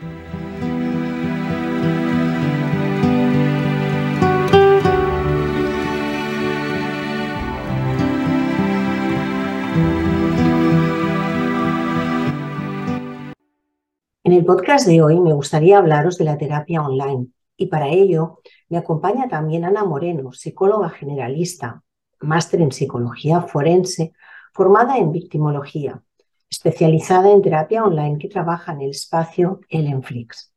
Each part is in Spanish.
En el podcast de hoy me gustaría hablaros de la terapia online y para ello me acompaña también Ana Moreno, psicóloga generalista, máster en psicología forense, formada en victimología, especializada en terapia online que trabaja en el espacio Ellenflix.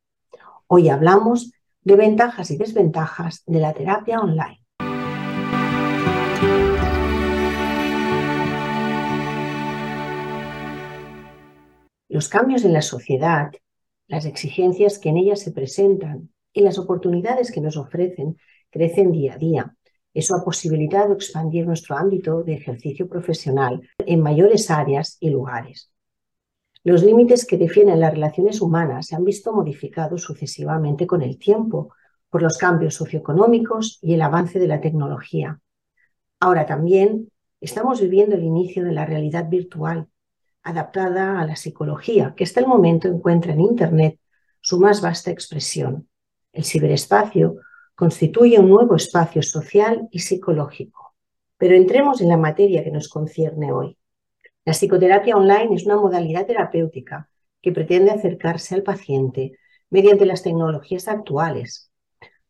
Hoy hablamos de ventajas y desventajas de la terapia online. Los cambios en la sociedad, las exigencias que en ella se presentan y las oportunidades que nos ofrecen crecen día a día. Eso ha posibilitado expandir nuestro ámbito de ejercicio profesional en mayores áreas y lugares. Los límites que definen las relaciones humanas se han visto modificados sucesivamente con el tiempo por los cambios socioeconómicos y el avance de la tecnología. Ahora también estamos viviendo el inicio de la realidad virtual, adaptada a la psicología, que hasta el momento encuentra en Internet su más vasta expresión. El ciberespacio constituye un nuevo espacio social y psicológico. Pero entremos en la materia que nos concierne hoy. La psicoterapia online es una modalidad terapéutica que pretende acercarse al paciente mediante las tecnologías actuales.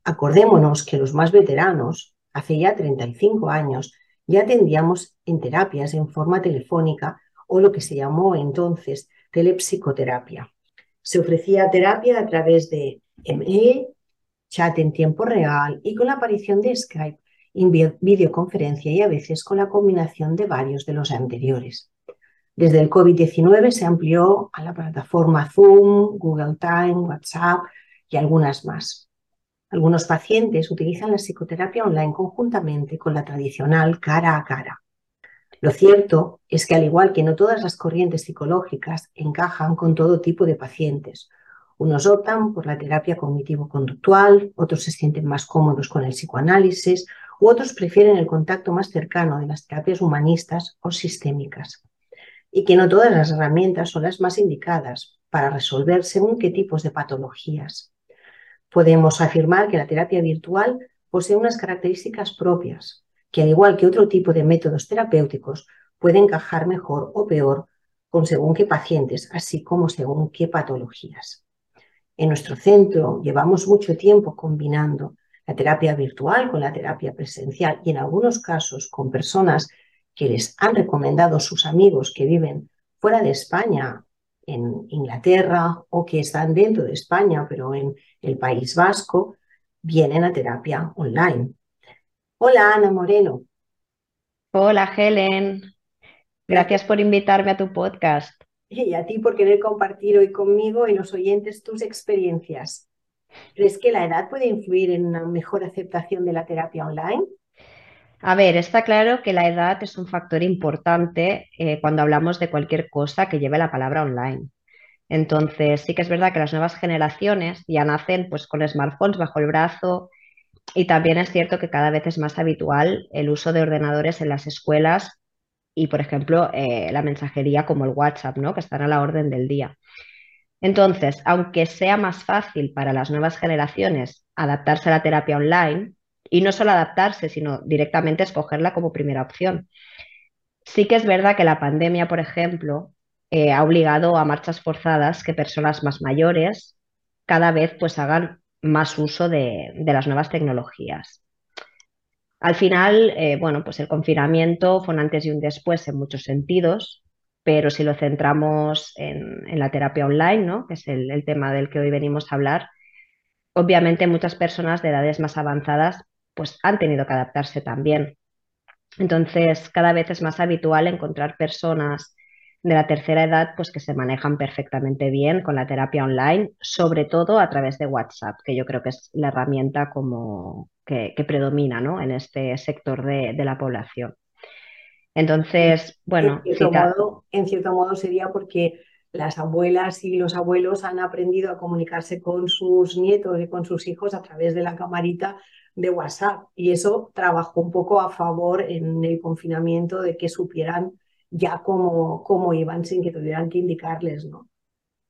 Acordémonos que los más veteranos, hace ya 35 años, ya atendíamos en terapias en forma telefónica o lo que se llamó entonces telepsicoterapia. Se ofrecía terapia a través de email, chat en tiempo real y con la aparición de Skype, videoconferencia y a veces con la combinación de varios de los anteriores. Desde el COVID-19 se amplió a la plataforma Zoom, Google Time, WhatsApp y algunas más. Algunos pacientes utilizan la psicoterapia online conjuntamente con la tradicional cara a cara. Lo cierto es que al igual que no todas las corrientes psicológicas encajan con todo tipo de pacientes, unos optan por la terapia cognitivo-conductual, otros se sienten más cómodos con el psicoanálisis u otros prefieren el contacto más cercano de las terapias humanistas o sistémicas. Y que no todas las herramientas son las más indicadas para resolver según qué tipos de patologías. Podemos afirmar que la terapia virtual posee unas características propias, que al igual que otro tipo de métodos terapéuticos, puede encajar mejor o peor con según qué pacientes, así como según qué patologías. En nuestro centro llevamos mucho tiempo combinando la terapia virtual con la terapia presencial y en algunos casos con personas que les han recomendado sus amigos que viven fuera de España, en Inglaterra o que están dentro de España, pero en el País Vasco, vienen a terapia online. Hola, Ana Moreno. Hola, Helen. Gracias por invitarme a tu podcast. Y a ti por querer compartir hoy conmigo y los oyentes tus experiencias. ¿Crees que la edad puede influir en una mejor aceptación de la terapia online? A ver, está claro que la edad es un factor importante eh, cuando hablamos de cualquier cosa que lleve la palabra online. Entonces, sí que es verdad que las nuevas generaciones ya nacen pues, con smartphones bajo el brazo y también es cierto que cada vez es más habitual el uso de ordenadores en las escuelas y, por ejemplo, eh, la mensajería como el WhatsApp, ¿no? que están a la orden del día. Entonces, aunque sea más fácil para las nuevas generaciones adaptarse a la terapia online, y no solo adaptarse, sino directamente escogerla como primera opción, sí que es verdad que la pandemia, por ejemplo, eh, ha obligado a marchas forzadas que personas más mayores cada vez pues hagan más uso de, las nuevas tecnologías. Al final, eh, bueno, pues el confinamiento fue un antes y un después en muchos sentidos, pero si lo centramos en, la terapia online, ¿no? que es el, tema del que hoy venimos a hablar, obviamente muchas personas de edades más avanzadas pues han tenido que adaptarse también. Entonces, cada vez es más habitual encontrar personas de la tercera edad, pues que se manejan perfectamente bien con la terapia online, sobre todo a través de WhatsApp, que yo creo que es la herramienta como que, predomina ¿no? en este sector de, la población. Entonces, bueno, en cierto, modo, en cierto modo sería porque las abuelas y los abuelos han aprendido a comunicarse con sus nietos y con sus hijos a través de la camarita de WhatsApp y eso trabajó un poco a favor en el confinamiento de que supieran ya cómo, cómo iban sin que tuvieran que indicarles, ¿no?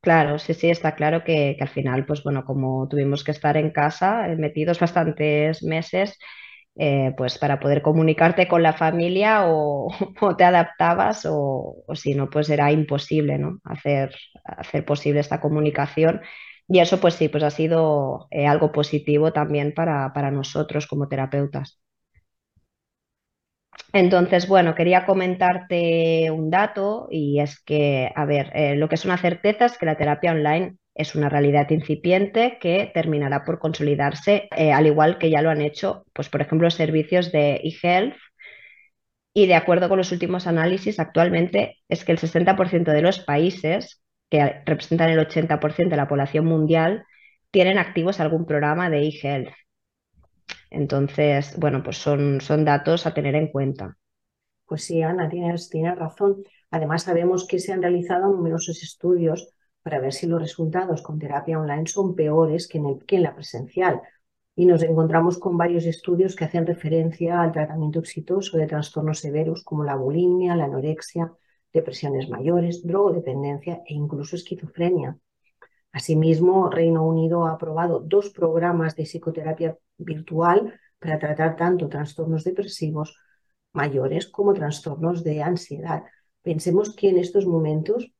Claro, sí, sí, está claro que, al final, pues bueno, como tuvimos que estar en casa, eh, metidos bastantes meses, eh, pues para poder comunicarte con la familia o, te adaptabas o, o si no, pues era imposible, ¿no? Hacer, hacer posible esta comunicación. Y eso, pues sí, pues ha sido eh, algo positivo también para, para nosotros como terapeutas. Entonces, bueno, quería comentarte un dato y es que, a ver, eh, lo que es una certeza es que la terapia online es una realidad incipiente que terminará por consolidarse, eh, al igual que ya lo han hecho, pues, por ejemplo, servicios de eHealth. Y de acuerdo con los últimos análisis, actualmente es que el 60% de los países, que representan el 80% de la población mundial, tienen activos algún programa de eHealth. Entonces, bueno, pues son, son datos a tener en cuenta. Pues sí, Ana, tienes, razón. Además, sabemos que se han realizado numerosos estudios para ver si los resultados con terapia online son peores que en, el- que en la presencial. Y nos encontramos con varios estudios que hacen referencia al tratamiento exitoso de trastornos severos como la bulimia, la anorexia, depresiones mayores, drogodependencia e incluso esquizofrenia. Asimismo, Reino Unido ha aprobado dos programas de psicoterapia virtual para tratar tanto trastornos depresivos mayores como trastornos de ansiedad. Pensemos que en estos momentos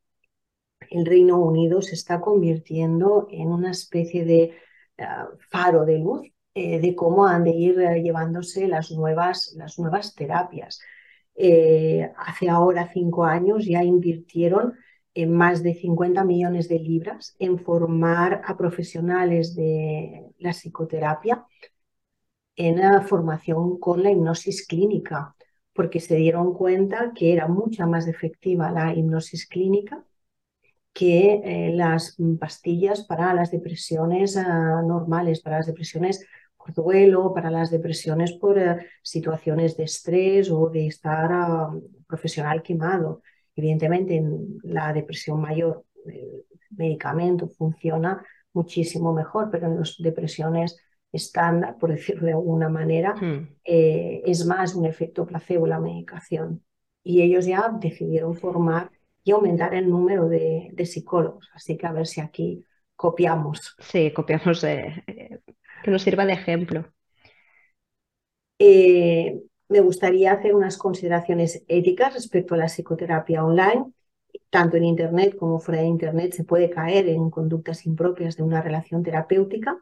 el Reino Unido se está convirtiendo en una especie de uh, faro de luz eh, de cómo han de ir eh, llevándose las nuevas, las nuevas terapias. Eh, hace ahora cinco años ya invirtieron en más de 50 millones de libras en formar a profesionales de la psicoterapia en la formación con la hipnosis clínica, porque se dieron cuenta que era mucha más efectiva la hipnosis clínica que eh, las pastillas para las depresiones uh, normales, para las depresiones por duelo, para las depresiones por uh, situaciones de estrés o de estar uh, profesional quemado. Evidentemente, en la depresión mayor el medicamento funciona muchísimo mejor, pero en las depresiones estándar, por decirlo de alguna manera, Hmm. eh, es más un efecto placebo la medicación. Y ellos ya decidieron formar y aumentar el número de, de psicólogos. Así que a ver si aquí copiamos. Sí, copiamos, eh, eh, que nos sirva de ejemplo. Eh, me gustaría hacer unas consideraciones éticas respecto a la psicoterapia online. Tanto en Internet como fuera de Internet se puede caer en conductas impropias de una relación terapéutica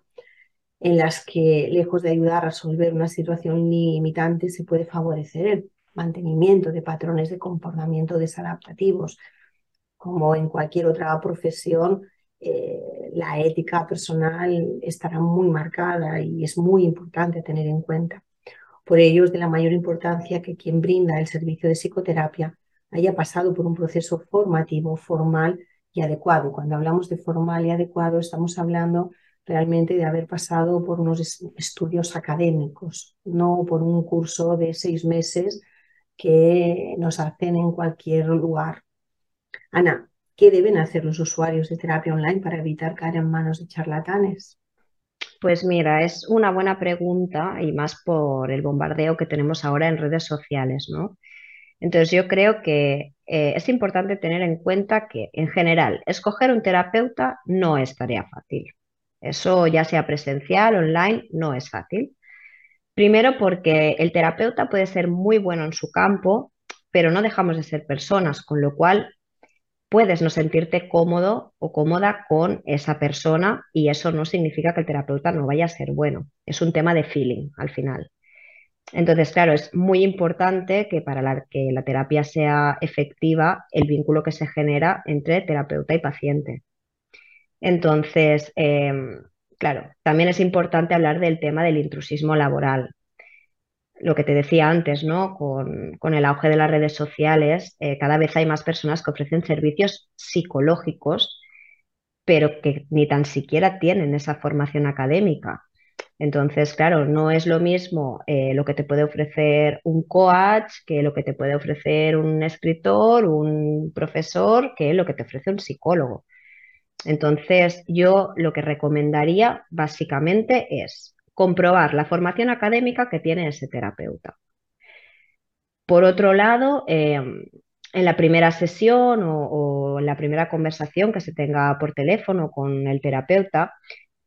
en las que, lejos de ayudar a resolver una situación limitante, se puede favorecer el mantenimiento de patrones de comportamiento desadaptativos. Como en cualquier otra profesión, eh, la ética personal estará muy marcada y es muy importante tener en cuenta. Por ello, es de la mayor importancia que quien brinda el servicio de psicoterapia haya pasado por un proceso formativo, formal y adecuado. Cuando hablamos de formal y adecuado, estamos hablando realmente de haber pasado por unos estudios académicos, no por un curso de seis meses que nos hacen en cualquier lugar. Ana, ¿qué deben hacer los usuarios de terapia online para evitar caer en manos de charlatanes? Pues mira, es una buena pregunta y más por el bombardeo que tenemos ahora en redes sociales, ¿no? Entonces yo creo que eh, es importante tener en cuenta que en general escoger un terapeuta no es tarea fácil. Eso ya sea presencial, online, no es fácil. Primero porque el terapeuta puede ser muy bueno en su campo, pero no dejamos de ser personas, con lo cual puedes no sentirte cómodo o cómoda con esa persona y eso no significa que el terapeuta no vaya a ser bueno. Es un tema de feeling al final. Entonces, claro, es muy importante que para la, que la terapia sea efectiva, el vínculo que se genera entre terapeuta y paciente. Entonces, eh, claro, también es importante hablar del tema del intrusismo laboral. Lo que te decía antes, ¿no? Con, el auge de las redes sociales, eh, cada vez hay más personas que ofrecen servicios psicológicos, pero que ni tan siquiera tienen esa formación académica. Entonces, claro, no es lo mismo eh, lo que te puede ofrecer un coach que lo que te puede ofrecer un escritor, un profesor, que lo que te ofrece un psicólogo. Entonces, yo lo que recomendaría básicamente es comprobar la formación académica que tiene ese terapeuta. Por otro lado, eh, en la primera sesión o, en la primera conversación que se tenga por teléfono con el terapeuta,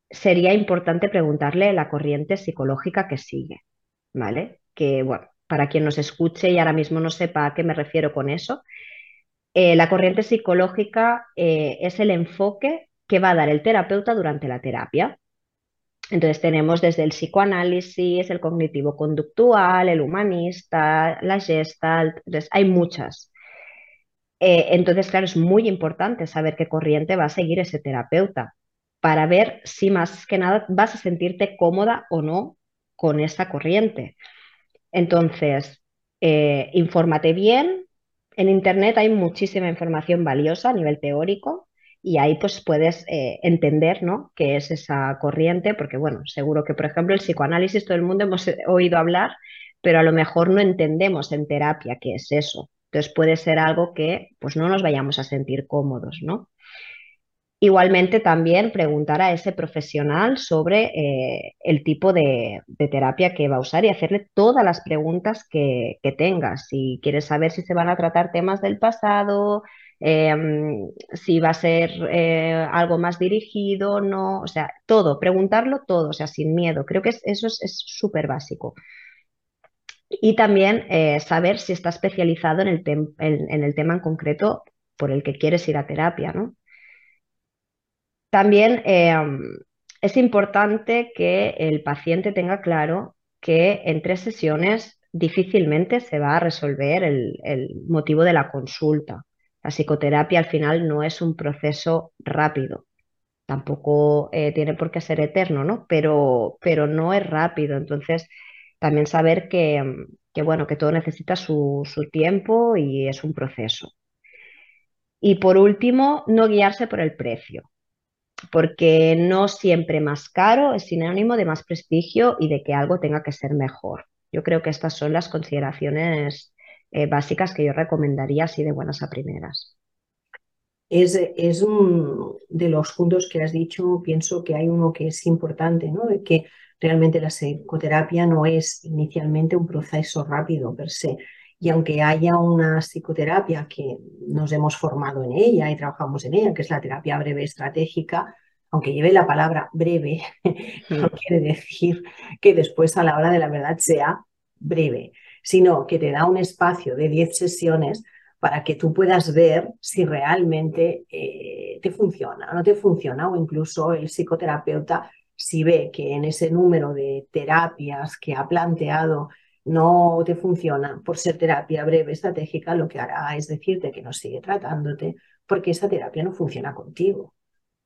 sería importante preguntarle la corriente psicológica que sigue, ¿vale? Que, bueno, para quien nos escuche y ahora mismo no sepa a qué me refiero con eso, eh, la corriente psicológica eh, es el enfoque que va a dar el terapeuta durante la terapia. Entonces tenemos desde el psicoanálisis, el cognitivo-conductual, el humanista, la gestalt, hay muchas. Eh, entonces, claro, es muy importante saber qué corriente va a seguir ese terapeuta para ver si más que nada vas a sentirte cómoda o no con esa corriente. Entonces, eh, infórmate bien. En Internet hay muchísima información valiosa a nivel teórico y ahí pues puedes eh, entender ¿no? qué es esa corriente, porque bueno, seguro que por ejemplo el psicoanálisis todo el mundo hemos oído hablar, pero a lo mejor no entendemos en terapia qué es eso. Entonces puede ser algo que pues no nos vayamos a sentir cómodos, ¿no? Igualmente también preguntar a ese profesional sobre eh, el tipo de, terapia que va a usar y hacerle todas las preguntas que, tengas. Si quieres saber si se van a tratar temas del pasado, em, si va a ser eh, algo más dirigido, no, o sea, todo, preguntarlo todo, o sea, sin miedo. Creo que eso es súper básico. Y también eh, saber si está especializado en el, en el tema en concreto por el que quieres ir a terapia, ¿no? También em, es importante que el paciente tenga claro que en tres sesiones difícilmente se va a resolver el, motivo de la consulta. La psicoterapia al final no es un proceso rápido. Tampoco eh, tiene por qué ser eterno, ¿no? Pero, pero no es rápido. Entonces, también saber que, bueno, que todo necesita su tiempo y es un proceso. Y por último, no guiarse por el precio porque no siempre más caro es sinónimo de más prestigio y de que algo tenga que ser mejor. Yo creo que estas son las consideraciones eh, básicas que yo recomendaría así de buenas a primeras. Es, es un de los puntos que has dicho, pienso que hay uno que es importante, ¿no? De que realmente la psicoterapia no es inicialmente un proceso rápido per se. Y aunque haya una psicoterapia que nos hemos formado en ella y trabajamos en ella, que es la terapia breve estratégica, aunque lleve la palabra breve, no quiere decir que después a la hora de la verdad sea breve, sino que te da un espacio de 10 sesiones para que tú puedas ver si realmente eh, te funciona o no te funciona, o incluso el psicoterapeuta, si ve que en ese número de terapias que ha planteado no te funciona por ser terapia breve estratégica, lo que hará es decirte que no sigue tratándote porque esa terapia no funciona contigo.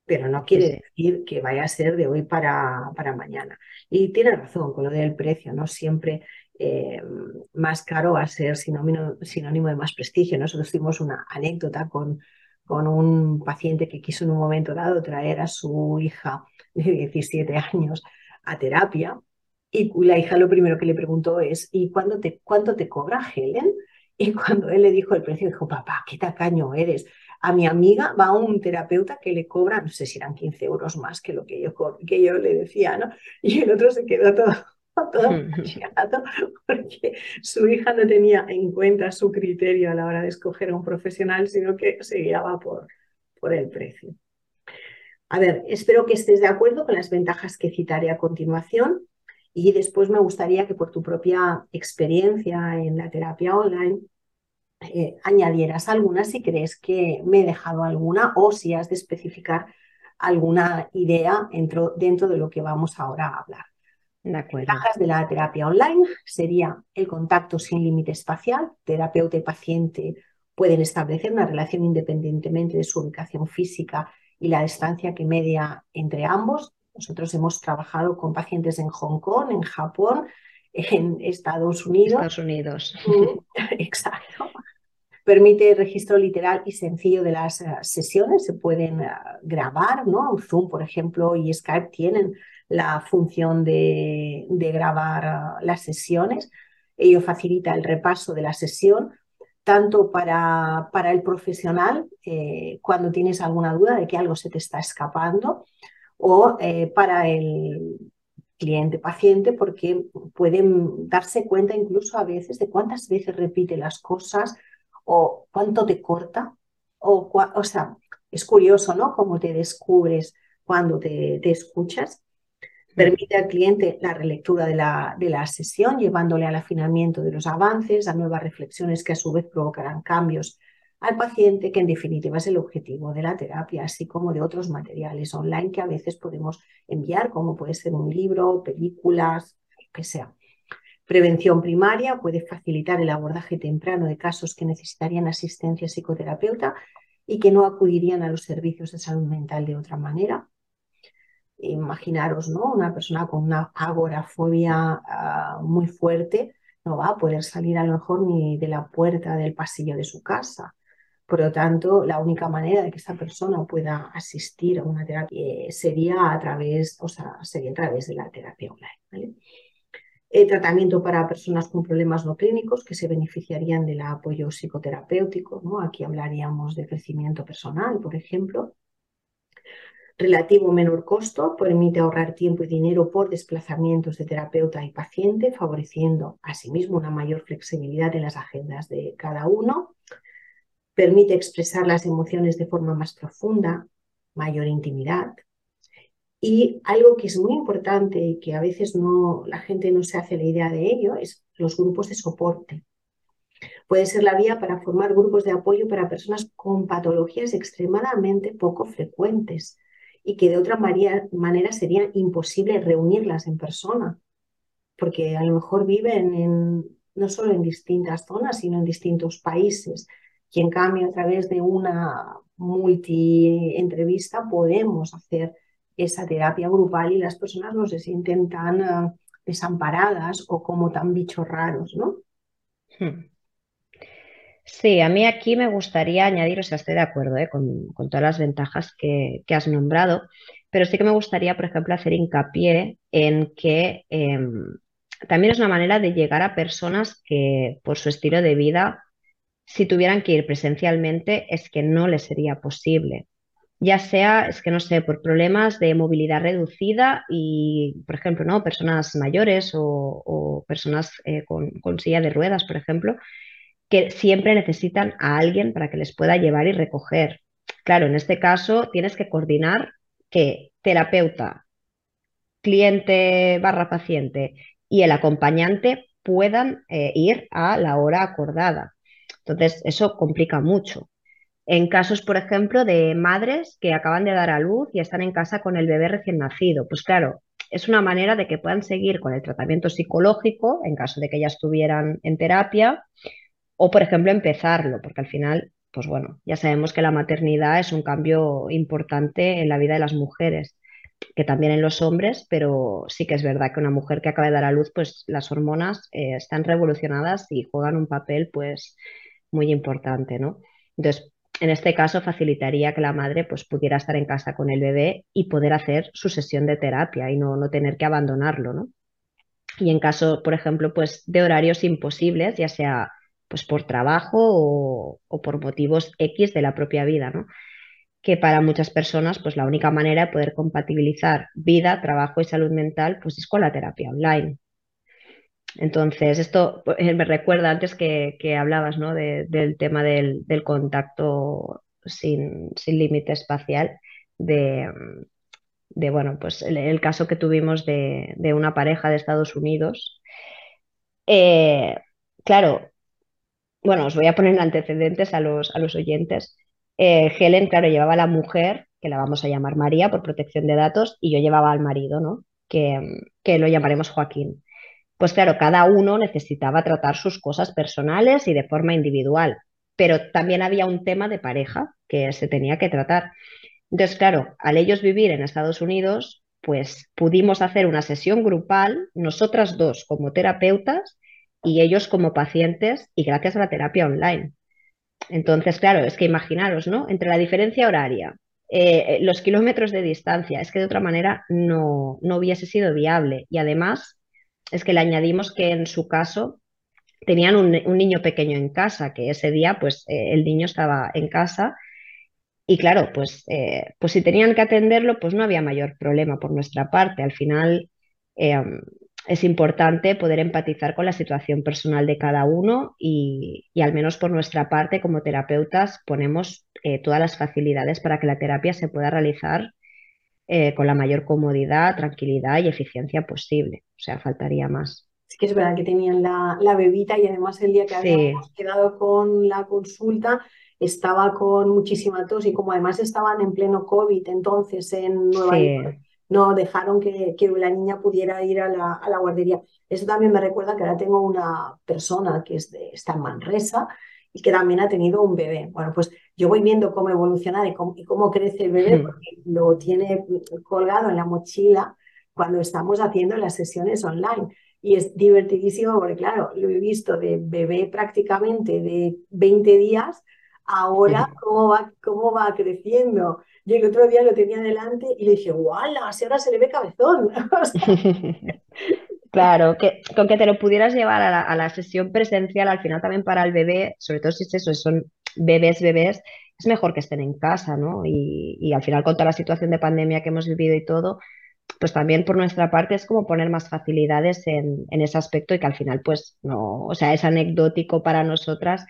Pero no quiere decir que vaya a ser de hoy para, para mañana. Y tiene razón con lo del precio, no siempre eh, más caro va a ser sinónimo, de más prestigio. Nosotros tuvimos una anécdota con, con un paciente que quiso en un momento dado traer a su hija de 17 años a terapia y la hija lo primero que le preguntó es, ¿y cuándo te, cuánto te cobra Helen? Y cuando él le dijo el precio, dijo, papá, qué tacaño eres. A mi amiga va un terapeuta que le cobra, no sé si eran 15 euros más que lo que yo, que yo le decía, ¿no? Y el otro se quedó todo, todo porque su hija no tenía en cuenta su criterio a la hora de escoger a un profesional, sino que se guiaba por, por el precio. A ver, espero que estés de acuerdo con las ventajas que citaré a continuación. Y después me gustaría que por tu propia experiencia en la terapia online eh, añadieras alguna si crees que me he dejado alguna o si has de especificar alguna idea dentro, dentro de lo que vamos ahora a hablar. Las ventajas de la terapia online sería el contacto sin límite espacial. Terapeuta y paciente pueden establecer una relación independientemente de su ubicación física y la distancia que media entre ambos. Nosotros hemos trabajado con pacientes en Hong Kong, en Japón, en Estados Unidos. Estados Unidos. Exacto. Permite registro literal y sencillo de las eh, sesiones. Se pueden eh, grabar, ¿no? Zoom, por ejemplo, y Skype tienen la función de, grabar eh, las sesiones. Ello facilita el repaso de la sesión, tanto para, para el profesional, cuando tienes alguna duda de que algo se te está escapando, o eh, para el cliente paciente porque pueden darse cuenta incluso a veces de cuántas veces repite las cosas o cuánto te corta, o, o sea, es curioso, ¿no? Cómo te descubres cuando te escuchas. Permite al cliente la relectura de la, de la sesión, llevándole al afinamiento de los avances, a nuevas reflexiones que a su vez provocarán cambios al paciente, que en definitiva es el objetivo de la terapia, así como de otros materiales online que a veces podemos enviar, como puede ser un libro, películas, lo que sea. Prevención primaria puede facilitar el abordaje temprano de casos que necesitarían asistencia psicoterapeuta y que no acudirían a los servicios de salud mental de otra manera. Imaginaros, ¿no? Una persona con una agorafobia ah, muy fuerte no va a poder salir a lo mejor ni de la puerta del pasillo de su casa. Por lo tanto, la única manera de que esta persona pueda asistir a una terapia sería a través, o sea, sería a través de la terapia online. El eh, tratamiento para personas con problemas no clínicos que se beneficiarían del apoyo psicoterapéutico. ¿no? Aquí hablaríamos de crecimiento personal, por ejemplo. Relativo menor costo permite ahorrar tiempo y dinero por desplazamientos de terapeuta y paciente, favoreciendo asimismo una mayor flexibilidad en las agendas de cada uno. Permite expresar las emociones de forma más profunda, mayor intimidad, y algo que es muy importante y que a veces no, la gente no se hace la idea de ello es los grupos de soporte. Puede ser la vía para formar grupos de apoyo para personas con patologías extremadamente poco frecuentes y que de otra manera sería imposible reunirlas en persona, porque a lo mejor viven en, no solo en distintas zonas, sino en distintos países. Y en cambio, a través de una multi-entrevista podemos hacer esa terapia grupal y las personas no se sienten tan ah, desamparadas o como tan bichos raros, ¿no? Hmm. Sí, a mí aquí me gustaría añadir, o sea, estoy de acuerdo ¿eh? con, todas las ventajas que, has nombrado, pero sí que me gustaría, por ejemplo, hacer hincapié en que em, también es una manera de llegar a personas que por su estilo de vida, si tuvieran que ir presencialmente, es que no les sería posible ya sea, es que no sé, por problemas de movilidad reducida y, por ejemplo, ¿no? personas mayores o, personas eh, con, silla de ruedas, por ejemplo, que siempre necesitan a alguien para que les pueda llevar y recoger. Claro, en este caso tienes que coordinar que terapeuta, cliente barra paciente y el acompañante puedan eh, ir a la hora acordada. Entonces, eso complica mucho. En casos, por ejemplo, de madres que acaban de dar a luz y están en casa con el bebé recién nacido, pues claro, es una manera de que puedan seguir con el tratamiento psicológico en caso de que ya estuvieran en terapia o, por ejemplo, empezarlo, porque al final, pues bueno, ya sabemos que la maternidad es un cambio importante en la vida de las mujeres, que también en los hombres, pero sí que es verdad que una mujer que acaba de dar a luz, pues las hormonas eh, están revolucionadas y juegan un papel, pues, muy importante, ¿no? Entonces, en este caso facilitaría que la madre pues, pudiera estar en casa con el bebé y poder hacer su sesión de terapia y no, no tener que abandonarlo, ¿no? Y en caso, por ejemplo, pues, de horarios imposibles, ya sea pues, por trabajo o, por motivos X de la propia vida, ¿no? que para muchas personas pues la única manera de poder compatibilizar vida, trabajo y salud mental pues es con la terapia online. Entonces, esto eh, me recuerda antes que, hablabas ¿no? del tema del, contacto sin, límite espacial, de, bueno, pues el, caso que tuvimos de, una pareja de Estados Unidos. Eh, claro, bueno, os voy a poner antecedentes a los, a los oyentes. Eh, Helen, claro, llevaba a la mujer, que la vamos a llamar María por protección de datos, y yo llevaba al marido, ¿no? Que, que lo llamaremos Joaquín pues claro, cada uno necesitaba tratar sus cosas personales y de forma individual, pero también había un tema de pareja que se tenía que tratar. Entonces, claro, al ellos vivir en Estados Unidos, pues pudimos hacer una sesión grupal, nosotras dos como terapeutas y ellos como pacientes y gracias a la terapia online. Entonces, claro, es que imaginaros, ¿no? Entre la diferencia horaria, eh, los kilómetros de distancia, es que de otra manera no, no hubiese sido viable. Y además, es que le añadimos que en su caso tenían un, niño pequeño en casa, que ese día pues eh, el niño estaba en casa y claro, pues, eh, pues si tenían que atenderlo, pues no había mayor problema por nuestra parte. Al final, eh, es importante poder empatizar con la situación personal de cada uno y, al menos por nuestra parte como terapeutas ponemos eh, todas las facilidades para que la terapia se pueda realizar eh, con la mayor comodidad, tranquilidad y eficiencia posible. O sea, faltaría más. Sí que es verdad que tenían la, bebita y además el día que habíamos quedado con la consulta estaba con muchísima tos y como además estaban en pleno COVID entonces en Nueva York, no dejaron que, la niña pudiera ir a la, guardería. Eso también me recuerda que ahora tengo una persona que es de, está en Manresa y que también ha tenido un bebé. Bueno, pues yo voy viendo cómo evoluciona y cómo, crece el bebé, porque lo tiene colgado en la mochila cuando estamos haciendo las sesiones online. Y es divertidísimo porque, claro, lo he visto de bebé prácticamente de 20 días, ahora cómo va, cómo va creciendo. Yo el otro día lo tenía delante y le dije, ¡guala! Si ahora se le ve cabezón. Claro, que con que te lo pudieras llevar a la, sesión presencial, al final también para el bebé, sobre todo si es eso, son bebés, bebés, es mejor que estén en casa, ¿no? Y, al final con toda la situación de pandemia que hemos vivido y todo, pues también por nuestra parte es como poner más facilidades en, en ese aspecto y que al final pues no, o sea, es anecdótico para nosotras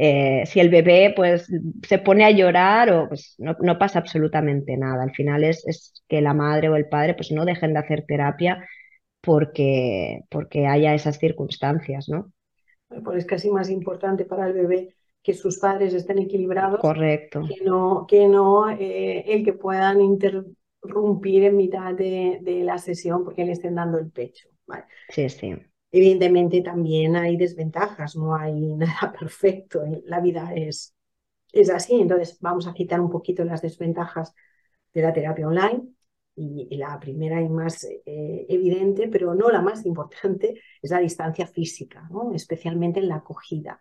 eh, si el bebé pues se pone a llorar o pues no, pasa absolutamente nada. Al final es, es, que la madre o el padre pues no dejen de hacer terapia porque, porque haya esas circunstancias, ¿no? Pues es casi más importante para el bebé que sus padres estén equilibrados. Correcto. Que no, que no eh, el que puedan interrumpir en mitad de, de, la sesión porque le estén dando el pecho. Sí, sí. Evidentemente también hay desventajas, no hay nada perfecto, la vida es, es así, entonces vamos a citar un poquito las desventajas de la terapia online y, la primera y más eh, evidente, pero no la más importante, es la distancia física, ¿no? especialmente en la acogida.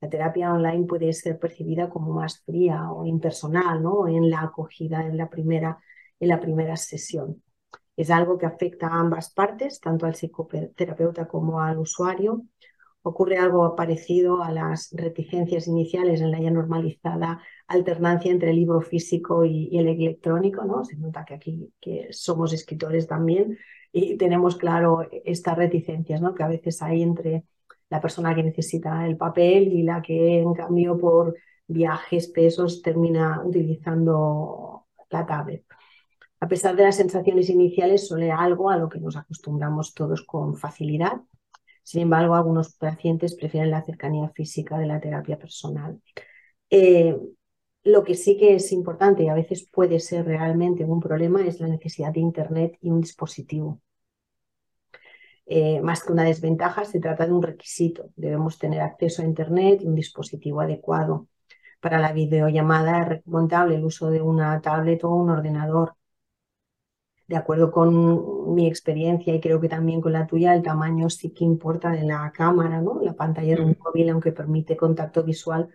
La terapia online puede ser percibida como más fría o impersonal ¿no? en la acogida en la primera, en la primera sesión. Es algo que afecta a ambas partes, tanto al psicoterapeuta como al usuario. Ocurre algo parecido a las reticencias iniciales en la ya normalizada alternancia entre el libro físico y, el electrónico. ¿no? Se nota que aquí que somos escritores también y tenemos claro estas reticencias ¿no? que a veces hay entre la persona que necesita el papel y la que en cambio por viajes pesos termina utilizando la tablet. A pesar de las sensaciones iniciales, suele algo a lo que nos acostumbramos todos con facilidad. Sin embargo, algunos pacientes prefieren la cercanía física de la terapia personal. Eh, lo que sí que es importante y a veces puede ser realmente un problema es la necesidad de Internet y un dispositivo. Eh, más que una desventaja, se trata de un requisito. Debemos tener acceso a Internet y un dispositivo adecuado. Para la videollamada es recomendable el uso de una tablet o un ordenador de acuerdo con mi experiencia y creo que también con la tuya, el tamaño sí que importa de la cámara, ¿no? La pantalla de un mm. móvil, aunque permite contacto visual,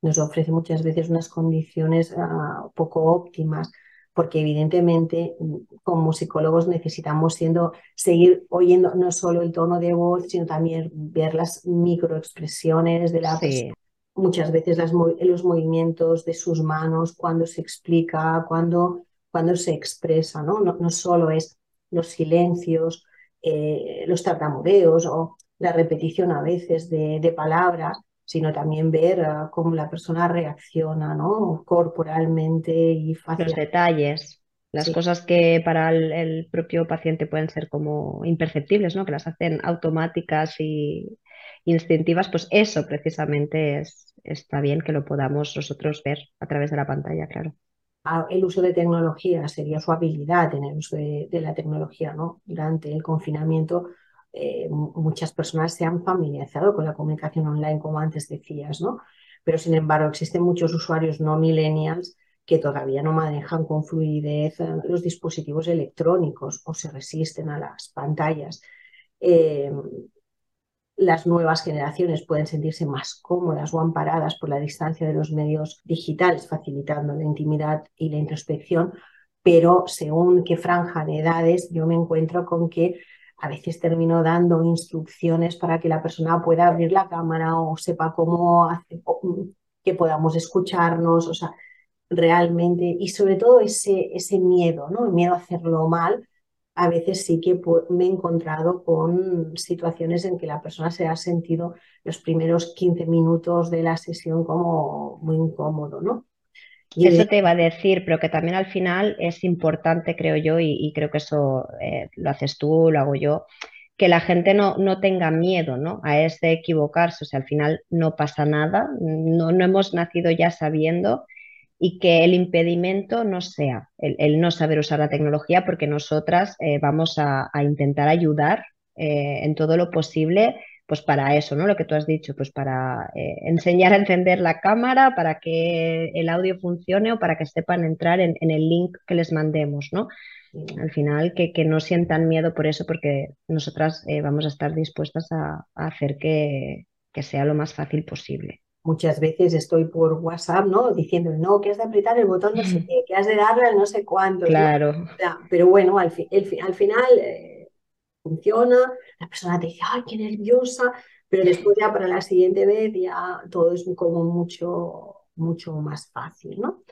nos ofrece muchas veces unas condiciones ah, poco óptimas, porque evidentemente como psicólogos necesitamos siendo, seguir oyendo no solo el tono de voz, sino también ver las microexpresiones de la muchas veces las, los movimientos de sus manos, cuando se explica, cuando cuando se expresa, ¿no? No, solo es los silencios, eh, los tartamudeos o la repetición a veces de, palabras, sino también ver ah, cómo la persona reacciona, ¿no? Corporalmente y fácilmente. Los detalles, las cosas que para el, propio paciente pueden ser como imperceptibles, ¿no? Que las hacen automáticas y instintivas, pues eso precisamente es, está bien que lo podamos nosotros ver a través de la pantalla, claro el uso de tecnología, sería su habilidad en el uso de, la tecnología. ¿no? Durante el confinamiento eh, muchas personas se han familiarizado con la comunicación online, como antes decías, ¿no? pero sin embargo existen muchos usuarios no millennials que todavía no manejan con fluidez eh, los dispositivos electrónicos o se resisten a las pantallas. Eh, las nuevas generaciones pueden sentirse más cómodas o amparadas por la distancia de los medios digitales, facilitando la intimidad y la introspección, pero según qué franja de edades yo me encuentro con que a veces termino dando instrucciones para que la persona pueda abrir la cámara o sepa cómo hacer, que podamos escucharnos, o sea, realmente, y sobre todo ese, ese miedo, ¿no? El miedo a hacerlo mal, a veces sí que me he encontrado con situaciones en que la persona se ha sentido los primeros 15 minutos de la sesión como muy incómodo, ¿no? eso te iba a decir, pero que también al final es importante, creo yo, y, creo que eso eh, lo haces tú, lo hago yo, que la gente no, no tenga miedo ¿no? a ese equivocarse, al final no pasa nada, no, no hemos nacido ya sabiendo y que el impedimento no sea el, no saber usar la tecnología, porque nosotras eh, vamos a, intentar ayudar eh, en todo lo posible, pues para eso, ¿no? Lo que tú has dicho, pues para eh, enseñar a encender la cámara, para que el audio funcione o para que sepan entrar en, el link que les mandemos, ¿no? Al final, que, no sientan miedo por eso, porque nosotras vamos a estar dispuestas a, hacer que sea lo más fácil posible muchas veces estoy por WhatsApp, ¿no? Diciendo, no, que has de apretar el botón no sé qué, que has de darle al no sé cuánto. Claro. pero bueno, al, al final eh, funciona, la persona te dice, ay, qué nerviosa, pero después ya para la siguiente vez ya todo es como mucho, mucho más fácil, ¿no?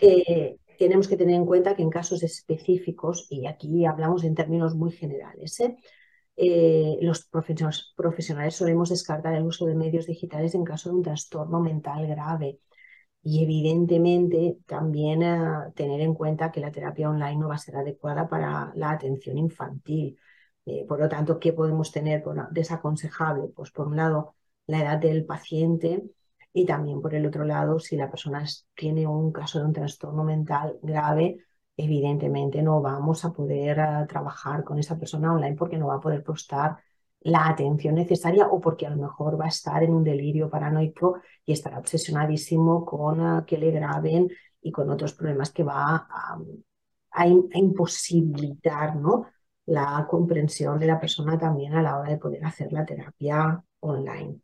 Eh, tenemos que tener en cuenta que en casos específicos, y aquí hablamos en términos muy generales, ¿eh? Eh, los profesionales solemos descartar el uso de medios digitales en caso de un trastorno mental grave. Y evidentemente también eh, tener en cuenta que la terapia online no va a ser adecuada para la atención infantil. Eh, por lo tanto, ¿qué podemos tener desaconsejable? Pues por un lado, la edad del paciente y también por el otro lado, si la persona tiene un caso de un trastorno mental grave, evidentemente no vamos a poder eh, trabajar con esa persona online porque no va a poder prestar la atención necesaria o porque a lo mejor va a estar en un delirio paranoico y estará obsesionadísimo con eh, que le graben y con otros problemas que va a, imposibilitar ¿no? la comprensión de la persona también a la hora de poder hacer la terapia online.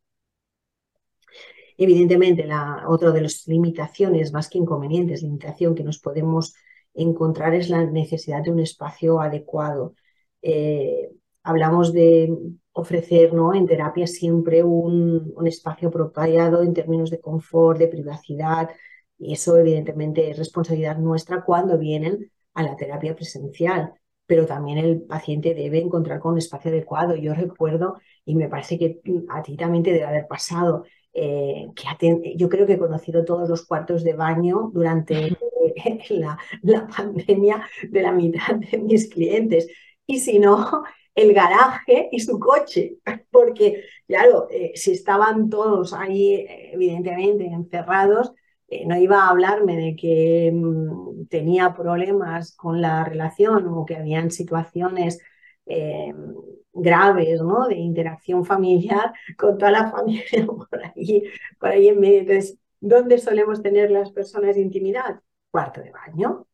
Evidentemente, la, otra de las limitaciones, más que inconvenientes, limitación que nos podemos encontrar es la necesidad de un espacio adecuado. Eh, hablamos de ofrecer ¿no? en terapia siempre un, un, espacio apropiado en términos de confort, de privacidad, y eso evidentemente es responsabilidad nuestra cuando vienen a la terapia presencial, pero también el paciente debe encontrar con un espacio adecuado. Yo recuerdo, y me parece que a ti también te debe haber pasado, eh, que yo creo que he conocido todos los cuartos de baño durante la, la, pandemia de la mitad de mis clientes. Y si no, el garaje y su coche, porque claro, eh, si estaban todos ahí evidentemente encerrados, eh, no iba a hablarme de que mm, tenía problemas con la relación o que habían situaciones graves, ¿no? De interacción familiar con toda la familia por ahí, por ahí en medio. Entonces, ¿dónde solemos tener las personas de intimidad? Cuarto de baño.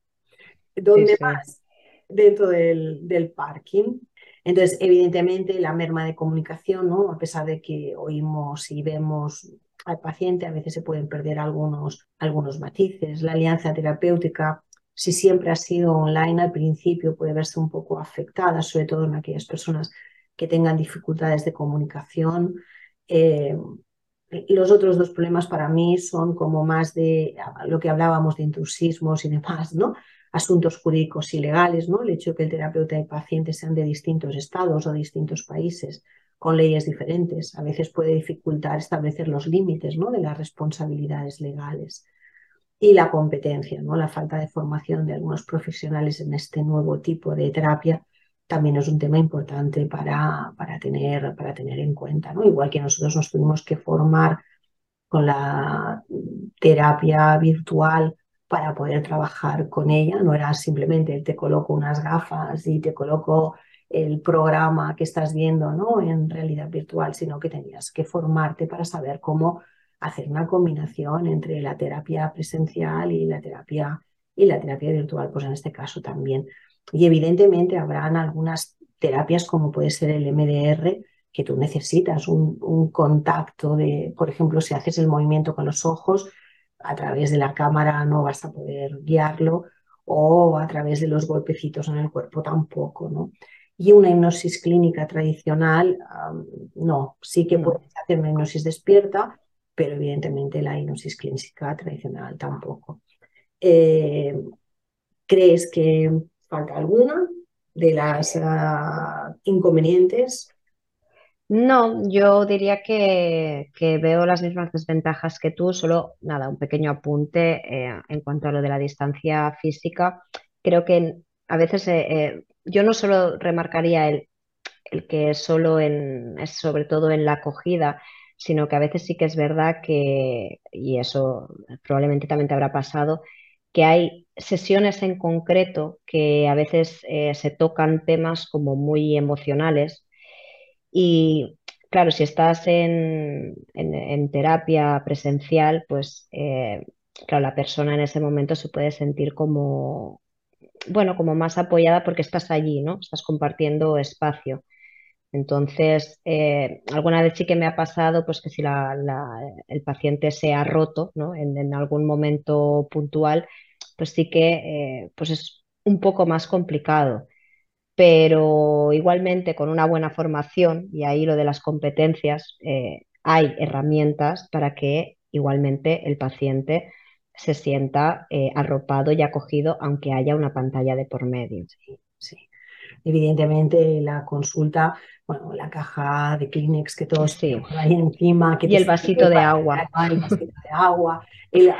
¿Dónde más? Dentro del, del parking. Entonces, evidentemente, la merma de comunicación, ¿no? A pesar de que oímos y vemos al paciente, a veces se pueden perder algunos, algunos matices. La alianza terapéutica si siempre ha sido online al principio, puede verse un poco afectada, sobre todo en aquellas personas que tengan dificultades de comunicación. Eh, los otros dos problemas para mí son como más de lo que hablábamos de intrusismos y demás, ¿no? Asuntos jurídicos y legales, ¿no? El hecho de que el terapeuta y el paciente sean de distintos estados o distintos países con leyes diferentes, a veces puede dificultar establecer los límites, ¿no? De las responsabilidades legales y la competencia, ¿no? La falta de formación de algunos profesionales en este nuevo tipo de terapia también es un tema importante para, para, tener, para tener en cuenta. ¿no? Igual que nosotros nos tuvimos que formar con la terapia virtual para poder trabajar con ella, no era simplemente te coloco unas gafas y te coloco el programa que estás viendo ¿no? en realidad virtual, sino que tenías que formarte para saber cómo hacer una combinación entre la terapia presencial y la terapia y la terapia virtual, pues en este caso también y evidentemente habrán algunas terapias como puede ser el MDR, que tú necesitas un, contacto de, por ejemplo, si haces el movimiento con los ojos, a través de la cámara no vas a poder guiarlo o a través de los golpecitos en el cuerpo tampoco, ¿no? Y una hipnosis clínica tradicional, no, sí que puedes hacer una hipnosis despierta, pero evidentemente la hipnosis clínica tradicional tampoco. Eh, ¿Crees que falta alguna. de las ah, inconvenientes. No, yo diría que, veo las mismas desventajas que tú, solo nada, un pequeño apunte eh, en cuanto a lo de la distancia física. Creo que a veces eh, yo no solo remarcaría el, el que solo en, es sobre todo en la acogida, sino que a veces sí que es verdad que, y eso probablemente también te habrá pasado, que hay sesiones en concreto que a veces eh, se tocan temas como muy emocionales y claro, si estás en, terapia presencial, pues eh, claro, la persona en ese momento se puede sentir como, bueno, como más apoyada porque estás allí, ¿no? Estás compartiendo espacio. Entonces, eh, alguna vez sí que me ha pasado pues que si el paciente se ha roto ¿no? en, algún momento puntual, pues sí que eh, pues es un poco más complicado. Pero igualmente con una buena formación, y ahí lo de las competencias, eh, hay herramientas para que igualmente el paciente se sienta arropado y acogido, aunque haya una pantalla de por medio. Sí, sí. Evidentemente la consulta, bueno, la caja de Kleenex que todos sí. ahí encima. Que y el vasito de agua. El vasito de agua, el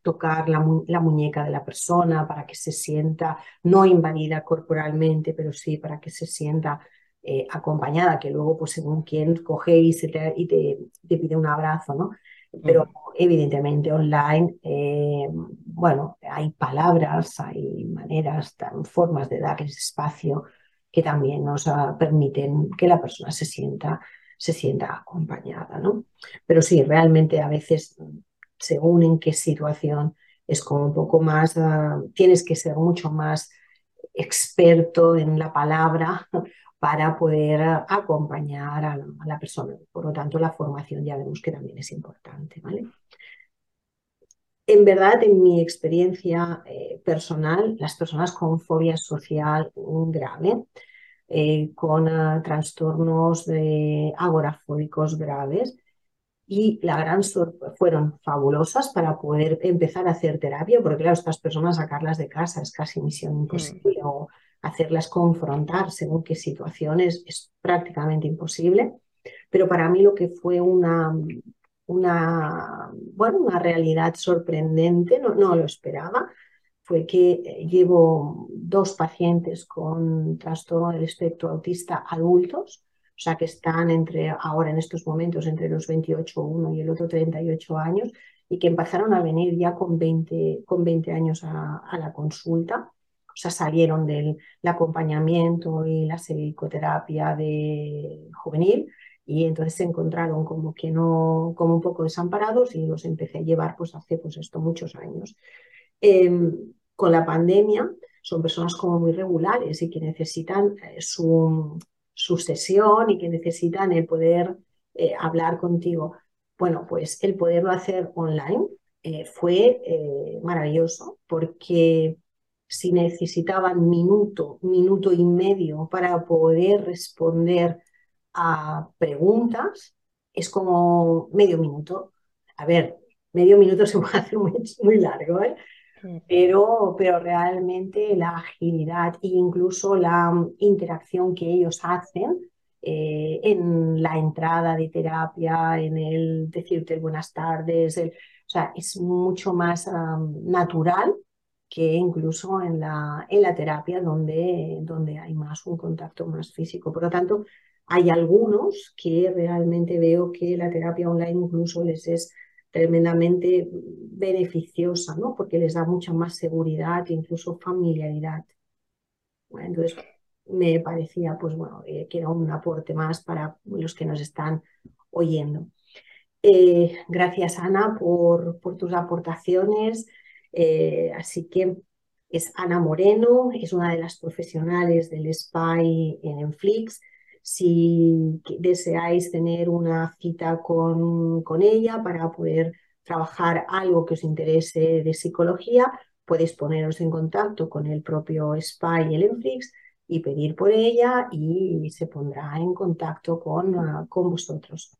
tocar la, la, muñeca de la persona para que se sienta, no invadida corporalmente, pero sí para que se sienta eh, acompañada, que luego, pues según quién coge y, se te, y te, te pide un abrazo, ¿no? pero evidentemente online, eh, bueno, hay palabras, hay maneras, formas de darles espacio que también nos permiten que la persona se sienta, se sienta acompañada, ¿no? Pero sí, realmente a veces, según en qué situación, es como un poco más, ah, tienes que ser mucho más experto en la palabra para poder acompañar a la, persona. Por lo tanto, la formación ya vemos que también es importante. ¿vale? En verdad, en mi experiencia eh, personal, las personas con fobia social grave, eh, con ah, trastornos de agorafóbicos graves, y la gran fueron fabulosas para poder empezar a hacer terapia, porque claro, estas personas sacarlas de casa es casi misión imposible o hacerlas confrontar según qué situaciones es prácticamente imposible. Pero para mí lo que fue una, una, bueno, una realidad sorprendente, no, no lo esperaba, fue que eh, llevo dos pacientes con trastorno del espectro autista adultos, o sea que están entre ahora en estos momentos entre los 28 uno y el otro 38 años y que empezaron a venir ya con 20, con 20 años a, la consulta. O sea, salieron del acompañamiento y la psicoterapia de juvenil y entonces se encontraron como que no, como un poco desamparados y los empecé a llevar pues hace pues esto muchos años. Em, con la pandemia son personas como muy regulares y que necesitan eh, su, su, sesión y que necesitan el poder eh, hablar contigo. Bueno, pues el poderlo hacer online eh, fue maravilloso porque si necesitaban minuto, minuto y medio para poder responder a preguntas, es como medio minuto. A ver, medio minuto se puede hacer muy, largo, ¿eh? pero, pero realmente la agilidad e incluso la interacción que ellos hacen eh, en la entrada de terapia, en el decirte buenas tardes, o sea, es mucho más natural que incluso en la, en la terapia donde, donde hay más un contacto más físico. Por lo tanto, hay algunos que realmente veo que la terapia online incluso les es tremendamente beneficiosa, ¿no? porque les da mucha más seguridad e incluso familiaridad. entonces, me parecía pues, bueno, eh, que era un aporte más para los que nos están oyendo. Eh, gracias, Ana, por, tus aportaciones. Eh, así que es Ana Moreno, es una de las profesionales del SPY en Enflix. Si deseáis tener una cita con, con ella para poder trabajar algo que os interese de psicología, podéis poneros en contacto con el propio SPY y el Enflix y pedir por ella y se pondrá en contacto con, ah, con vosotros.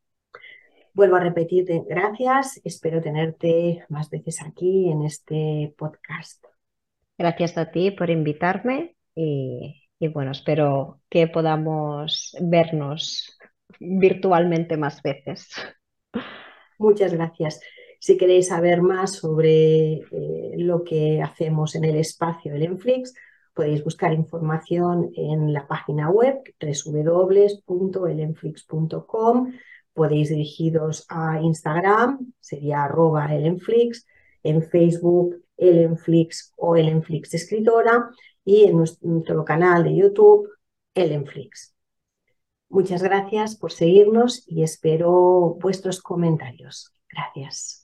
Vuelvo a repetirte gracias, espero tenerte más veces aquí en este podcast. Gracias a ti por invitarme y bueno, espero que podamos vernos virtualmente más veces. Muchas gracias. Si queréis saber más sobre eh, lo que hacemos en el espacio del Enflix, podéis buscar información en la página web www.elenflix.com. Podéis dirigiros a Instagram, sería arroba elenflix, en Facebook Elenflix o Elenflix Escritora y en nuestro canal de YouTube Elenflix. Muchas gracias por seguirnos y espero vuestros comentarios. Gracias.